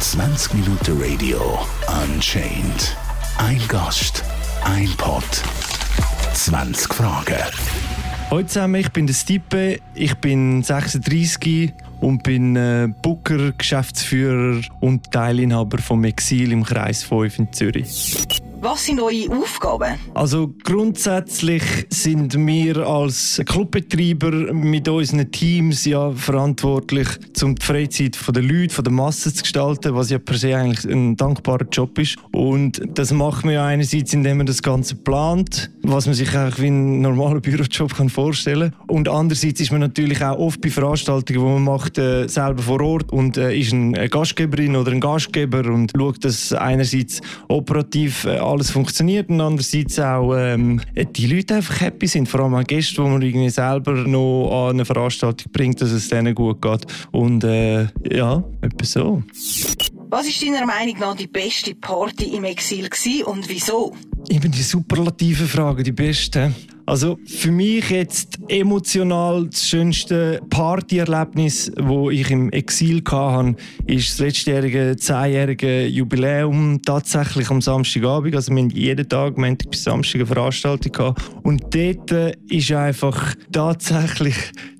20 Minuten Radio Unchained. Ein Gast, ein Pod, 20 Fragen. Hallo zusammen, ich bin der Stipe, ich bin 36 und bin äh, Booker, Geschäftsführer und Teilinhaber vom Exil im Kreis 5 in Zürich. Was sind eure Aufgaben? Also grundsätzlich sind wir als Clubbetreiber mit unseren Teams ja verantwortlich, um die Freizeit der Leute, der Masse zu gestalten, was ja per se eigentlich ein dankbarer Job ist. Und das macht man ja einerseits, indem man das Ganze plant, was man sich eigentlich wie einen normalen Bürojob kann vorstellen kann. Und andererseits ist man natürlich auch oft bei Veranstaltungen, die man macht, äh, selber vor Ort und äh, ist eine Gastgeberin oder ein Gastgeber und schaut, dass einerseits operativ äh, alles funktioniert und andererseits auch ähm, die Leute einfach happy sind, vor allem auch Gäste, die man irgendwie selber noch an eine Veranstaltung bringt, dass es denen gut geht und äh, ja, etwas so. Was ist deiner Meinung nach die beste Party im Exil und wieso? Immer die superlative Frage, die beste. Also für mich jetzt emotional das schönste Partyerlebnis, wo ich im Exil hatte, ist das letztjährige zehnjährige Jubiläum tatsächlich am Samstagabend. Also wir haben jeden Tag Montag bis Samstag eine Veranstaltung gehabt. und dort ist einfach tatsächlich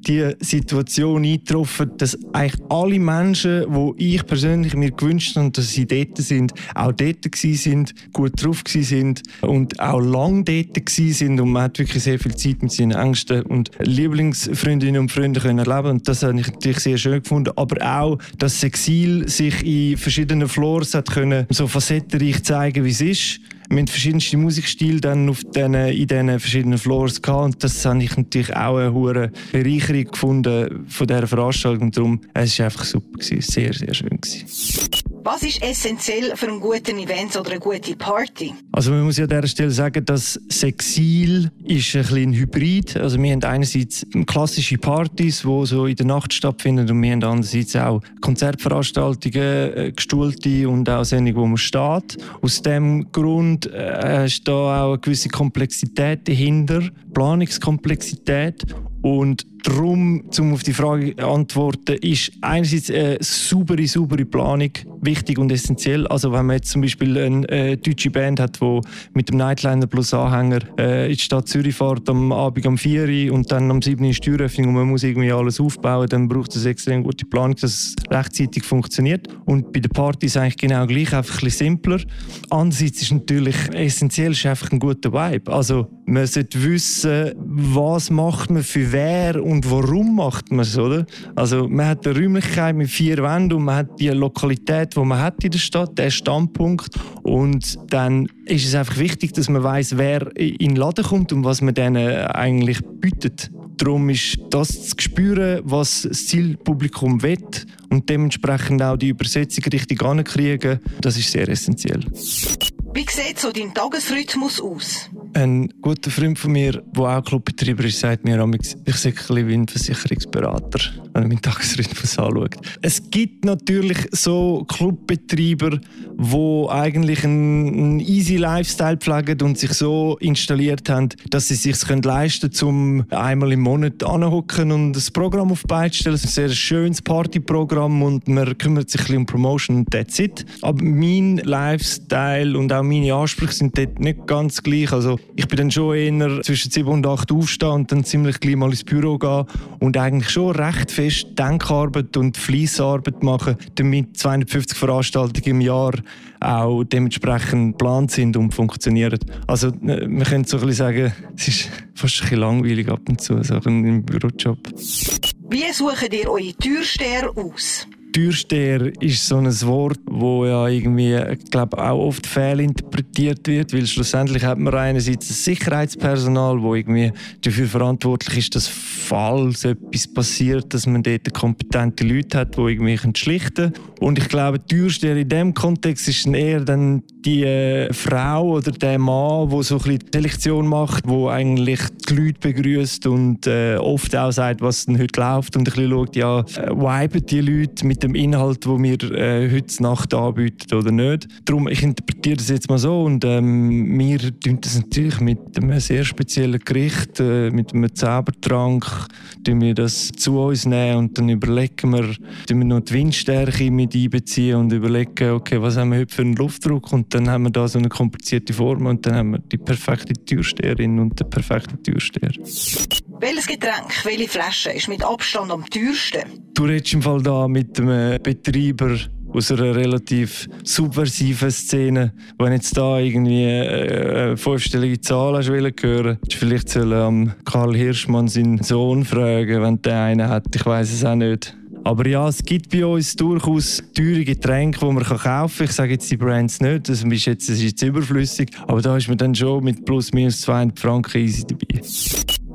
die Situation eingetroffen, dass eigentlich alle Menschen, die ich persönlich mir gewünscht habe, dass sie dort sind, auch dort sind, gut drauf sind und auch lang dort sind. Und man hat wirklich sehr viel Zeit mit seinen Ängsten und Lieblingsfreundinnen und Freunden können erleben. Und das habe ich natürlich sehr schön gefunden, aber auch, dass das Exil sich in verschiedenen Floors hat können so facettenreich zeigen, wie es ist wir haben verschiedenste Musikstile dann auf den, in diesen verschiedenen Floors gehabt und das habe ich natürlich auch eine hohe Bereicherung gefunden von dieser Veranstaltung. Darum, es war einfach super, gewesen, sehr, sehr schön. Gewesen. Was ist essentiell für einen guten Event oder eine gute Party? Also man muss ja an dieser Stelle sagen, dass Sexil ist ein bisschen Hybrid. Also wir haben einerseits klassische Partys, die so in der Nacht stattfinden und wir haben andererseits auch Konzertveranstaltungen, äh, gestuhlte und auch Sendungen, wo man steht. Aus dem Grund äh, ist da auch eine gewisse Komplexität dahinter, Planungskomplexität und darum, um auf die Frage zu antworten, ist einerseits eine saubere, saubere Planung wichtig und essentiell. Also wenn man jetzt zum Beispiel eine äh, deutsche Band hat, die mit dem Nightliner plus Anhänger äh, in die Stadt Zürich fährt, am Abend um 4 Uhr und dann am 7 Uhr ist die Türöffnung und man muss irgendwie alles aufbauen, dann braucht es extrem gute Planung, dass es rechtzeitig funktioniert. Und bei der Party ist es eigentlich genau gleich, einfach ein bisschen simpler. Andererseits ist natürlich essentiell ist einfach ein guter Vibe. Also man sollte wissen, was macht man für wer und warum macht man es, oder? Also man hat eine Räumlichkeit mit vier Wänden und man hat die Lokalität, die man hat in der Stadt, der Standpunkt und dann ist es einfach wichtig, dass man weiß, wer in den Laden kommt und was man denen eigentlich bietet. Darum ist das zu spüren, was das Zielpublikum will und dementsprechend auch die Übersetzung richtig ankriegen, das ist sehr essentiell. Wie sieht so dein Tagesrhythmus aus? Ein guter Freund von mir, der auch Clubbetreiber ist, sagt mir, ich sehe ein wie ein Versicherungsberater, wenn er meinen Tagesrhythmus anschaut. Es gibt natürlich so Clubbetreiber, die eigentlich einen, easy Lifestyle pflegen und sich so installiert haben, dass sie es sich leisten können, um einmal im Monat anzuhocken und ein Programm auf die stellen. Es ist ein sehr schönes Partyprogramm und man kümmert sich ein bisschen um Promotion und that's it. Aber mein Lifestyle und auch meine Ansprüche sind dort nicht ganz gleich. Also ich bin dann schon eher zwischen 7 und 8 aufstehen und dann ziemlich gleich mal ins Büro gehen und eigentlich schon recht fest Denkarbeit und Fließarbeit machen, damit 250 Veranstaltungen im Jahr auch dementsprechend geplant sind und funktionieren. Also äh, man könnte so ein bisschen sagen, es ist fast ein bisschen langweilig ab und zu, so ein Bürojob. Wie suchen ihr eure Türsteher aus? Türsteher ist so ein Wort, wo ja irgendwie, glaube auch oft fehlinterpretiert wird, weil schlussendlich hat man einerseits das Sicherheitspersonal, wo irgendwie dafür verantwortlich ist, dass falls etwas passiert, dass man dort kompetente Leute hat, die irgendwie schlichten können. Und ich glaube, Türsteher in dem Kontext ist dann eher dann die äh, Frau oder der Mann, der so ein bisschen Selektion macht, wo eigentlich die Leute begrüßt und äh, oft auch sagt, was denn heute läuft und ein bisschen schaut, ja, äh, viben die Leute mit mit dem Inhalt, wo wir äh, heute Nacht anbieten oder nicht. Darum, ich interpretiere das jetzt mal so und ähm, wir tun das natürlich mit einem sehr speziellen Gericht, äh, mit einem Zaubertrank, tun wir das zu uns nehmen und dann überlegen wir, tun wir noch die Windstärke mit einbeziehen und überlegen, okay, was haben wir heute für einen Luftdruck und dann haben wir da so eine komplizierte Form und dann haben wir die perfekte Türsteherin und den perfekten Türsteher. Welches Getränk, welche Flasche ist mit Abstand am teuersten? Du redest im Fall da mit einem Betreiber aus einer relativ subversiven Szene. Wenn jetzt da irgendwie eine fünfstellige Zahl hast hören hören, vielleicht soll am Karl Hirschmann seinen Sohn fragen, wenn der einen hat. Ich weiß es auch nicht. Aber ja, es gibt bei uns durchaus teure Getränke, die man kaufen kann. Ich sage jetzt die Brands nicht, das ist jetzt, das ist jetzt überflüssig. Aber da ist man dann schon mit plus minus 200 Franken easy dabei.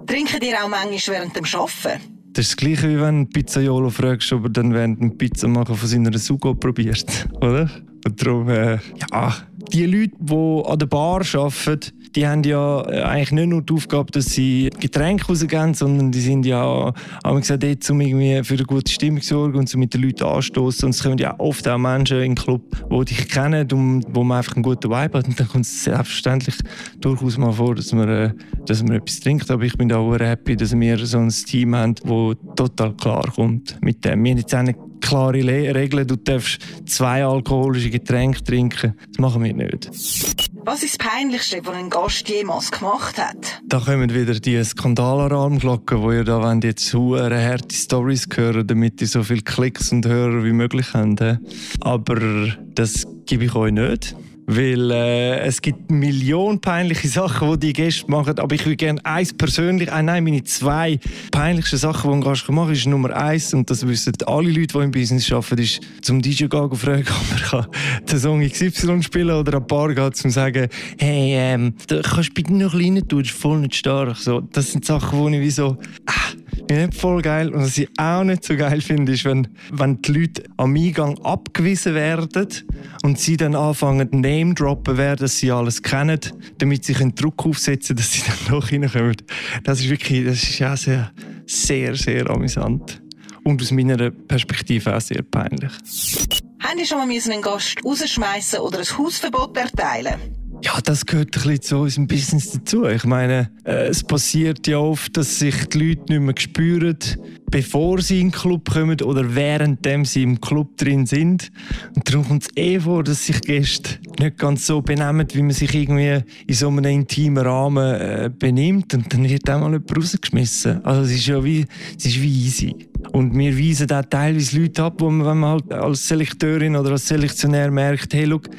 Trinken ihr auch manchmal während dem Arbeiten? Das ist das Gleiche, wie wenn Pizzaiolo fragst, ob er dann während dem Pizza machen von seiner Sugo probiert, oder? Und darum, äh, ja, die Leute, die an der Bar arbeiten, die haben ja äh, eigentlich nicht nur die Aufgabe, dass sie Getränke rausgeben, sondern die sind ja haben gesagt, dort, um irgendwie für eine gute Stimmung zu sorgen und so mit den Leuten anstoßen. Und es kommen ja oft auch Menschen in den Club, die dich kennen und wo man einfach einen guten Vibe hat. Und dann kommt es selbstverständlich durchaus mal vor, dass man, äh, dass man etwas trinkt. Aber ich bin auch happy, dass wir so ein Team haben, das total klar kommt mit dem. Wir haben jetzt auch nicht klare Regeln. Du darfst zwei alkoholische Getränke trinken. Das machen wir nicht. Was ist das Peinlichste, was ein Gast jemals gemacht hat? Da kommen wieder die Skandalalarmglocken, wo ihr da wollt, jetzt hure harte Stories hören, damit ihr so viele Klicks und Hörer wie möglich habt. Aber das gebe ich euch nicht. Weil äh, es gibt Millionen peinliche Sachen, die die Gäste machen. Aber ich würde gerne eins persönlich, äh, nein, meine zwei peinlichsten Sachen, die ein Gast machen kann, ist Nummer eins, und das wissen alle Leute, die im Business arbeiten, ist zum DJ gehen fragen, ob er den Song XY spielen oder ein paar gehen, zum sagen, hey, ähm, kannst du bitte noch ein bisschen tun, das ist voll nicht stark. So, das sind Sachen, wo ich wie so, ah, ich voll geil. Und was ich auch nicht so geil finde, ist, wenn, wenn die Leute am Eingang abgewiesen werden und sie dann anfangen, Name-droppen, wer dass sie alles kennen, damit sie einen Druck aufsetzen dass sie dann noch reinkommen. Das ist wirklich, das ist ja sehr, sehr, sehr amüsant. Und aus meiner Perspektive auch sehr peinlich. Haben Sie schon mal einen Gast rausschmeißen oder ein Hausverbot erteilen? Ja, das gehört ein bisschen zu unserem Business dazu. Ich meine, äh, es passiert ja oft, dass sich die Leute nicht mehr spüren, bevor sie in den Club kommen oder währenddem sie im Club drin sind. Und darum kommt es eh vor, dass sich Gäste nicht ganz so benehmen, wie man sich irgendwie in so einem intimen Rahmen äh, benimmt. Und dann wird auch mal jemand rausgeschmissen. Also es ist ja wie, es ist wie easy. Und wir weisen auch teilweise Leute ab, wo man, wenn man halt als Selekteurin oder als Selektionär merkt, hey, look,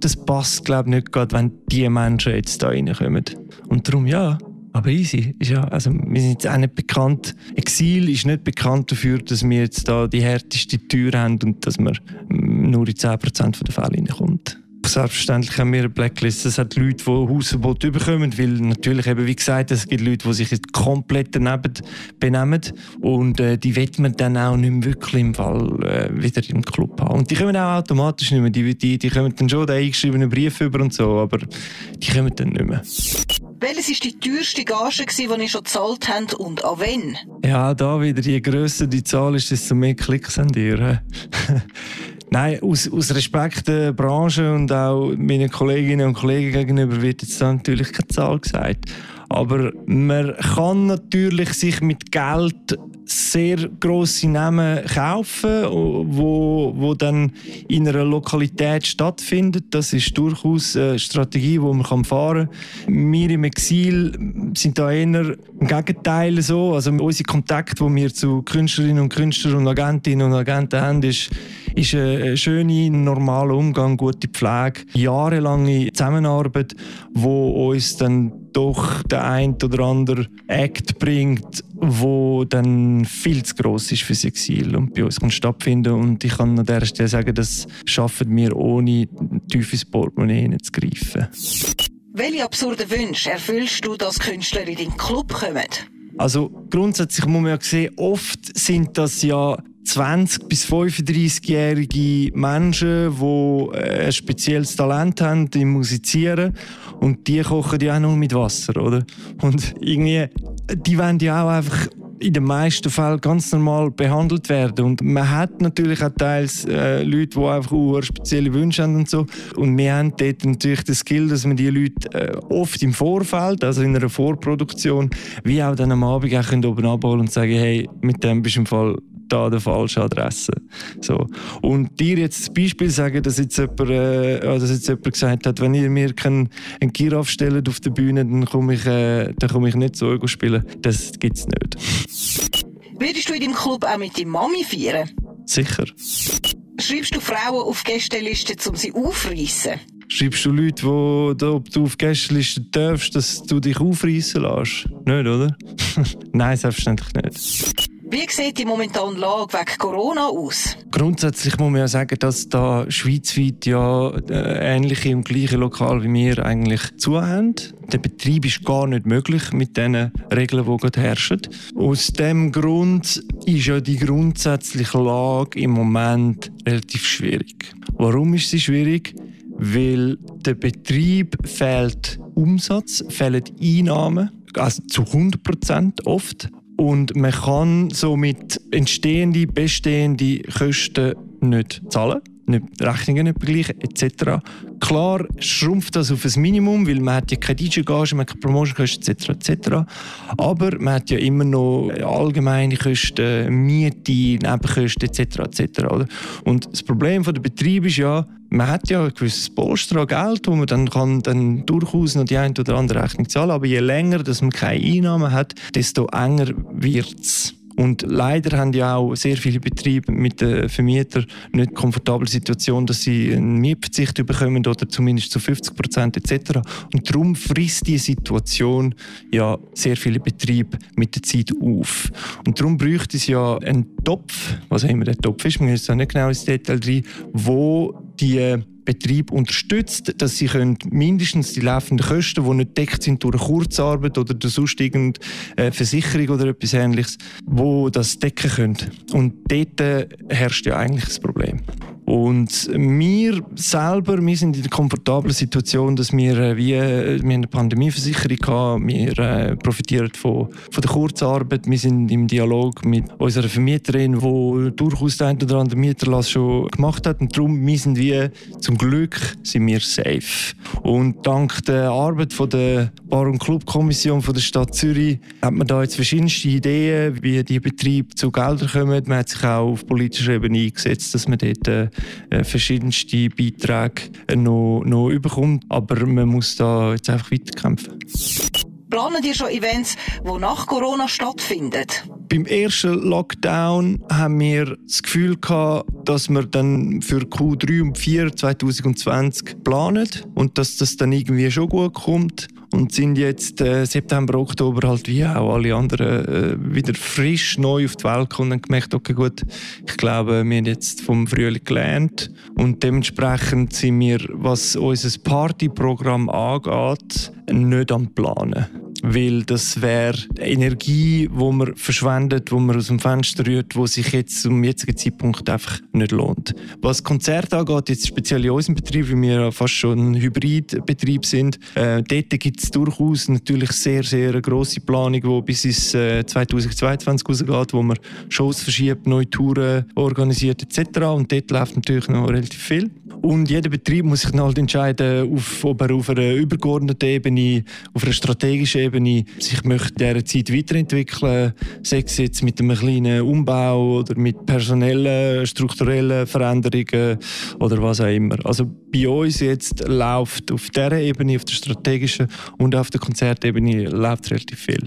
das passt, glaube ich, nicht gerade, wenn die Menschen jetzt da reinkommen. Und darum, ja, aber easy. Ist ja, also wir sind jetzt auch nicht bekannt. Exil ist nicht bekannt dafür, dass wir jetzt da die härteste Tür haben und dass man nur in 10% der Fälle reinkommt. Selbstverständlich haben wir eine Blacklist. Es hat Leute, die Hausverbot bekommen, weil natürlich eben, wie gesagt, es gibt Leute, die sich komplett daneben benehmen und äh, die wird man dann auch nicht mehr wirklich im Fall äh, wieder im Club haben. Und die kommen auch automatisch nicht mehr. Die, die, die kommen dann schon den eingeschriebenen Brief über und so, aber die kommen dann nicht mehr. Welches war die teuerste Gage, die ihr schon gezahlt habt und an wen? Ja, da wieder, je grösser die Zahl ist, desto mehr Klicks haben ihr. Nein, aus, aus Respekt der Branche und auch meinen Kolleginnen und Kollegen gegenüber wird jetzt natürlich keine Zahl gesagt. Aber man kann natürlich sich mit Geld sehr grosse Namen kaufen, wo, wo dann in einer Lokalität stattfindet. Das ist durchaus eine Strategie, die man fahren kann. Wir im Exil sind da eher im Gegenteil so. Also unsere Kontakte, die wir zu Künstlerinnen und Künstlern und Agentinnen und Agenten haben, ist ist ein schöner, normaler Umgang, gute Pflege, jahrelange Zusammenarbeit, wo uns dann doch der ein oder andere Act bringt, wo dann viel zu gross ist für das Exil und bei uns kann stattfinden und ich kann an dieser Stelle sagen, das schaffen wir ohne tief ins Portemonnaie zu greifen. Welche absurden Wünsche erfüllst du, dass Künstler in deinen Club kommen? Also grundsätzlich muss man ja sehen, oft sind das ja 20- bis 35-jährige Menschen, die äh, ein spezielles Talent haben im Musizieren. Und die kochen ja auch nur mit Wasser, oder? Und irgendwie, die wollen ja auch einfach in den meisten Fällen ganz normal behandelt werden. Und man hat natürlich auch teils äh, Leute, die einfach auch spezielle Wünsche haben und so. Und wir haben dort natürlich das Skill, dass wir die Leute äh, oft im Vorfeld, also in einer Vorproduktion, wie auch dann am Abend auch oben abholen und sagen, hey, mit dem bist du im Fall da der falsche Adresse. So. Und dir jetzt das Beispiel sagen, dass jetzt jemand, äh, dass jetzt jemand gesagt hat, wenn ihr mir keinen Giraffe stellt auf der Bühne, dann komme ich, äh, dann komme ich nicht so Ego spielen. Das gibt es nicht. Würdest du in deinem Club auch mit deiner Mami feiern? Sicher. Schreibst du Frauen auf Gästelisten, um sie aufreißen? Schreibst du Leute, wo, da, ob du auf Gästelisten darfst, dass du dich aufreißen lässt? Nicht, oder? Nein, selbstverständlich nicht. Wie sieht die momentane Lage wegen Corona aus? Grundsätzlich muss man ja sagen, dass da schweizweit ja äh, ähnliche im gleichen Lokal wie wir eigentlich zu haben. Der Betrieb ist gar nicht möglich mit den Regeln, die gerade herrschen. Aus dem Grund ist ja die grundsätzliche Lage im Moment relativ schwierig. Warum ist sie schwierig? Weil der Betrieb fehlt Umsatz, fehlen Einnahmen, also zu 100 Prozent oft. Und man kann somit entstehende, bestehende Kosten nicht zahlen, Rechnungen nicht begleichen etc. Klar schrumpft das auf ein Minimum, weil man hat ja keine DJ-Gage, man hat keine Promotion-Kosten etc. etc. Aber man hat ja immer noch allgemeine Kosten, Miete, Nebenkosten etc. etc. Und das Problem der Betrieb ist ja, man hat ja ein gewisses Polster an Geld, wo man dann, kann dann durchaus noch die eine oder andere Rechnung zahlen kann. Aber je länger dass man keine Einnahmen hat, desto enger wird es. Und leider haben ja auch sehr viele Betriebe mit den Vermietern nicht komfortable Situation, dass sie einen Mietverzicht bekommen oder zumindest zu 50 Prozent etc. Und darum frisst die Situation ja sehr viele Betriebe mit der Zeit auf. Und darum bräuchte es ja einen Topf, was auch immer der Topf ist, man muss da nicht genau ins Detail rein, wo die Betrieb unterstützt, dass sie können mindestens die laufenden Kosten, die nicht deckt sind durch Kurzarbeit oder durch sonst irgendeine äh, Versicherung oder etwas Ähnliches, wo das decken können. Und dort äh, herrscht ja eigentlich das Problem. Und wir selber, wir sind in der komfortablen Situation, dass wir äh, wie äh, wir eine Pandemieversicherung haben, wir äh, profitieren von, von der Kurzarbeit, wir sind im Dialog mit unserer Vermieterin, die durchaus den oder anderen Mieterlass schon gemacht hat und darum wir sind wir zum Glück sind wir safe. Und dank der Arbeit von der Bar- und Clubkommission von der Stadt Zürich hat man da jetzt verschiedenste Ideen, wie die Betriebe zu Geldern kommen. Man hat sich auch auf politischer Ebene eingesetzt, dass man dort äh, äh, verschiedenste Beiträge noch, noch überkommt. Aber man muss da jetzt einfach weiterkämpfen. Planen ihr schon Events, die nach Corona stattfinden? Beim ersten Lockdown haben wir das Gefühl gehabt, dass wir dann für Q3 und 4 2020 planen und dass das dann irgendwie schon gut kommt und sind jetzt äh, September, Oktober halt wie auch alle anderen äh, wieder frisch neu auf die Welt gekommen und gemerkt, okay gut, ich glaube, wir haben jetzt vom Frühling gelernt. Und dementsprechend sind wir, was unser Partyprogramm angeht, nicht am Planen weil das wäre Energie, wo man verschwendet, wo man aus dem Fenster rührt, wo sich jetzt zum jetzigen Zeitpunkt einfach nicht lohnt. Was Konzerte angeht, jetzt speziell in unserem Betrieb, weil wir fast schon ein Hybridbetrieb sind, äh, dort gibt es durchaus natürlich sehr, sehr eine grosse Planung, die bis ins äh, 2022 rausgeht, wo man Shows verschiebt, neue Touren organisiert etc. Und dort läuft natürlich noch relativ viel. Und jeder Betrieb muss sich dann halt entscheiden, auf, ob er auf einer übergeordneten Ebene, auf einer strategischen Ebene sich möchte in dieser Zeit weiterentwickeln, sei es jetzt mit einem kleinen Umbau oder mit personellen, strukturellen Veränderungen oder was auch immer. Also bei uns jetzt läuft auf dieser Ebene, auf der strategischen und auf der Konzertebene läuft relativ viel.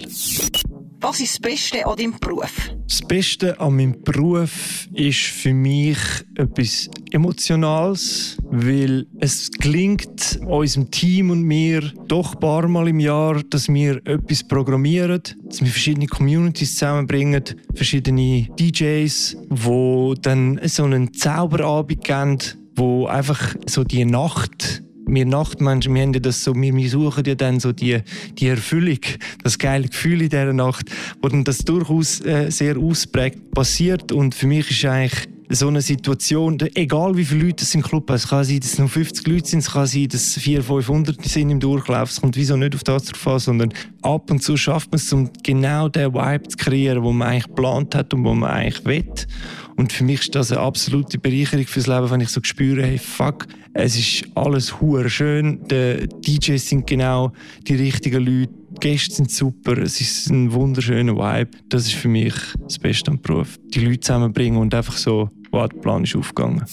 Was ist das Beste an deinem Beruf? Das Beste an meinem Beruf ist für mich etwas Emotionales, weil es gelingt unserem Team und mir doch ein paar Mal im Jahr, dass wir etwas programmieren, dass wir verschiedene Communities zusammenbringen, verschiedene DJs, wo dann so einen Zauberabend geben, wo einfach so die Nacht wir Nachtmenschen, wir haben das so, wir, wir suchen ja dann so die, die Erfüllung, das geile Gefühl in dieser Nacht, wo dann das durchaus äh, sehr ausprägt passiert und für mich ist eigentlich so eine Situation, egal wie viele Leute es im Club haben, es kann sein, dass es nur 50 Leute sind, es kann sein, dass es 400, 500 sind im Durchlauf, es kommt wieso nicht auf das drauf an, sondern ab und zu schafft man es, um genau den Vibe zu kreieren, den man eigentlich geplant hat und den man eigentlich will. Und für mich ist das eine absolute Bereicherung fürs Leben, wenn ich so spüre, hey, fuck, es ist alles hure schön, die DJs sind genau die richtigen Leute, die Gäste sind super, es ist ein wunderschöner Vibe. Das ist für mich das Beste am Beruf. Die Leute zusammenbringen und einfach so, wow, der Plan ist aufgegangen.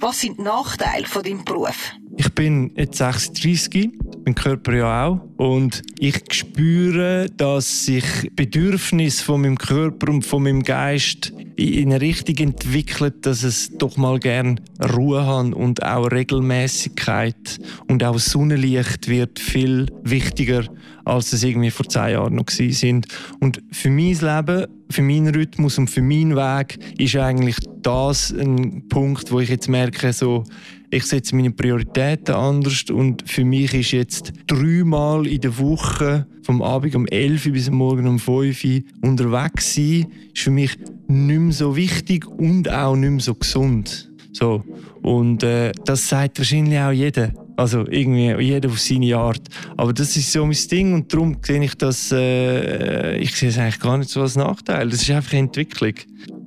Was sind die Nachteile von deinem Beruf? Ich bin jetzt 36, mein Körper ja auch. Und ich spüre, dass sich Bedürfnis von meinem Körper und von meinem Geist in eine Richtung entwickelt, dass es doch mal gern Ruhe hat und auch Regelmäßigkeit und auch Sonnenlicht wird viel wichtiger, als es irgendwie vor zehn Jahren noch sind. Und für mein Leben, für meinen Rhythmus und für meinen Weg ist eigentlich das ein Punkt, wo ich jetzt merke, so ich setze meine Prioritäten anders und für mich ist jetzt dreimal in der Woche vom Abend um 11 Uhr bis morgen um 5 Uhr unterwegs sein, ist für mich nicht mehr so wichtig und auch nicht mehr so gesund. So. Und äh, das sagt wahrscheinlich auch jeder. Also irgendwie jeder auf seine Art. Aber das ist so mein Ding und darum sehe ich das, äh, ich sehe es eigentlich gar nicht so als Nachteil. Das ist einfach eine Entwicklung.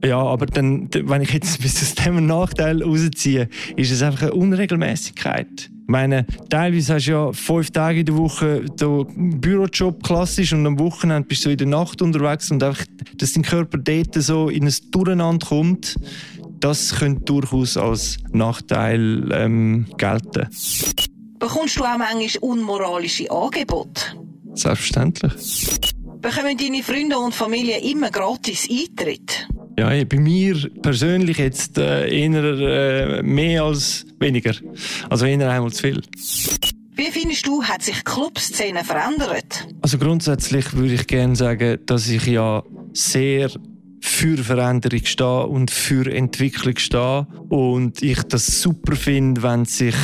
Ja, aber dann, wenn ich jetzt bis das Thema Nachteil rausziehe, ist es einfach eine Unregelmäßigkeit. Ich meine, teilweise hast du ja fünf Tage in der Woche den Bürojob klassisch und am Wochenende bist du in der Nacht unterwegs und einfach, dass dein Körper dort so in ein Durcheinander kommt, das könnte durchaus als Nachteil ähm, gelten. Bekommst du auch manchmal unmoralische Angebote? Selbstverständlich. Bekommen deine Freunde und Familie immer gratis Eintritt? Ja, bei mir persönlich jetzt äh, eher äh, mehr als weniger. Also eher einmal zu viel. Wie findest du, hat sich die Clubszene verändert? Also grundsätzlich würde ich gerne sagen, dass ich ja sehr für Veränderung stehe und für Entwicklung stehe und ich das super finde, wenn sich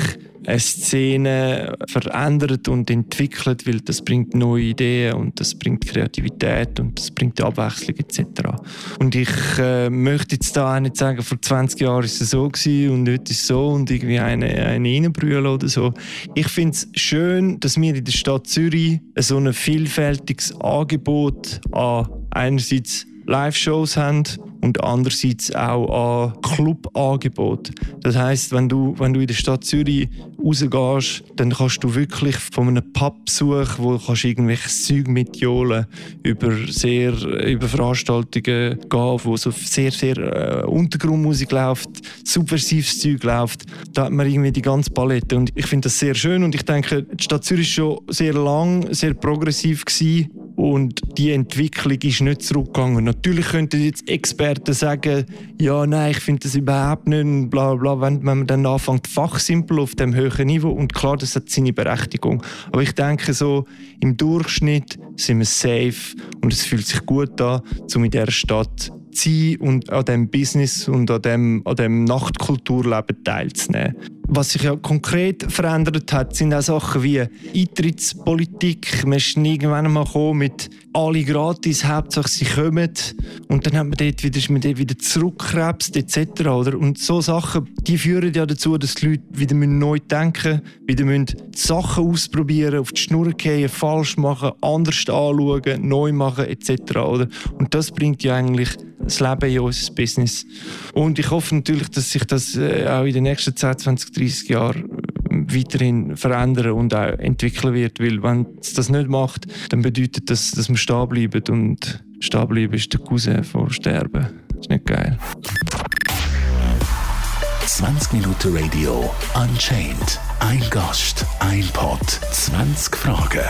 Szene verändert und entwickelt, weil das bringt neue Ideen und das bringt Kreativität und das bringt Abwechslung etc. Und ich äh, möchte jetzt da auch nicht sagen, vor 20 Jahren ist es so gewesen und heute ist es so und irgendwie eine, eine oder so. Ich finde es schön, dass wir in der Stadt Zürich so ein vielfältiges Angebot an einerseits Live-Shows haben und andererseits auch an Clubangebot. Das heißt, wenn du, wenn du in der Stadt Zürich rausgehst, dann kannst du wirklich von einem Pubbesuch, wo du irgendwelches Zeug mitjohlen über sehr über Veranstaltungen gehen, wo so sehr sehr äh, Untergrundmusik läuft, subversives Zeug läuft, da hat man irgendwie die ganze Palette und ich finde das sehr schön und ich denke, die Stadt Zürich ist schon sehr lang, sehr progressiv gewesen und die Entwicklung ist nicht zurückgegangen. Natürlich könnten jetzt Experten sagen, ja, nein, ich finde das überhaupt nicht, bla bla, wenn, man dann anfängt, fachsimpel auf dem höheren Niveau. Und klar, das hat seine Berechtigung. Aber ich denke so, im Durchschnitt sind wir safe und es fühlt sich gut an, um in dieser Stadt sein und an diesem Business und an dem, an dem Nachtkulturleben teilzunehmen. Was sich ja konkret verändert hat, sind auch Sachen wie Eintrittspolitik. Man ist irgendwann einmal mit alle gratis, Hauptsache sie kommen. Und dann hat man dort wieder, ist man dort wieder zurückkrebst etc. Oder? Und so Sachen, die führen ja dazu, dass die Leute wieder neu denken wieder müssen Sachen ausprobieren, auf die Schnur gehen, falsch machen, anders anschauen, neu machen etc. Oder? Und das bringt ja eigentlich das Leben in unser Business. Und ich hoffe natürlich, dass sich das äh, auch in den nächsten 10, 20, 30 Jahren weiterhin verändern und auch entwickeln wird. Weil wenn es das nicht macht, dann bedeutet das, dass wir stehen bleiben. Und stehen bleiben ist der Cousin vor Sterben. Das ist nicht geil. 20 Minuten Radio Unchained. Ein Gast, ein Pod, 20 Fragen.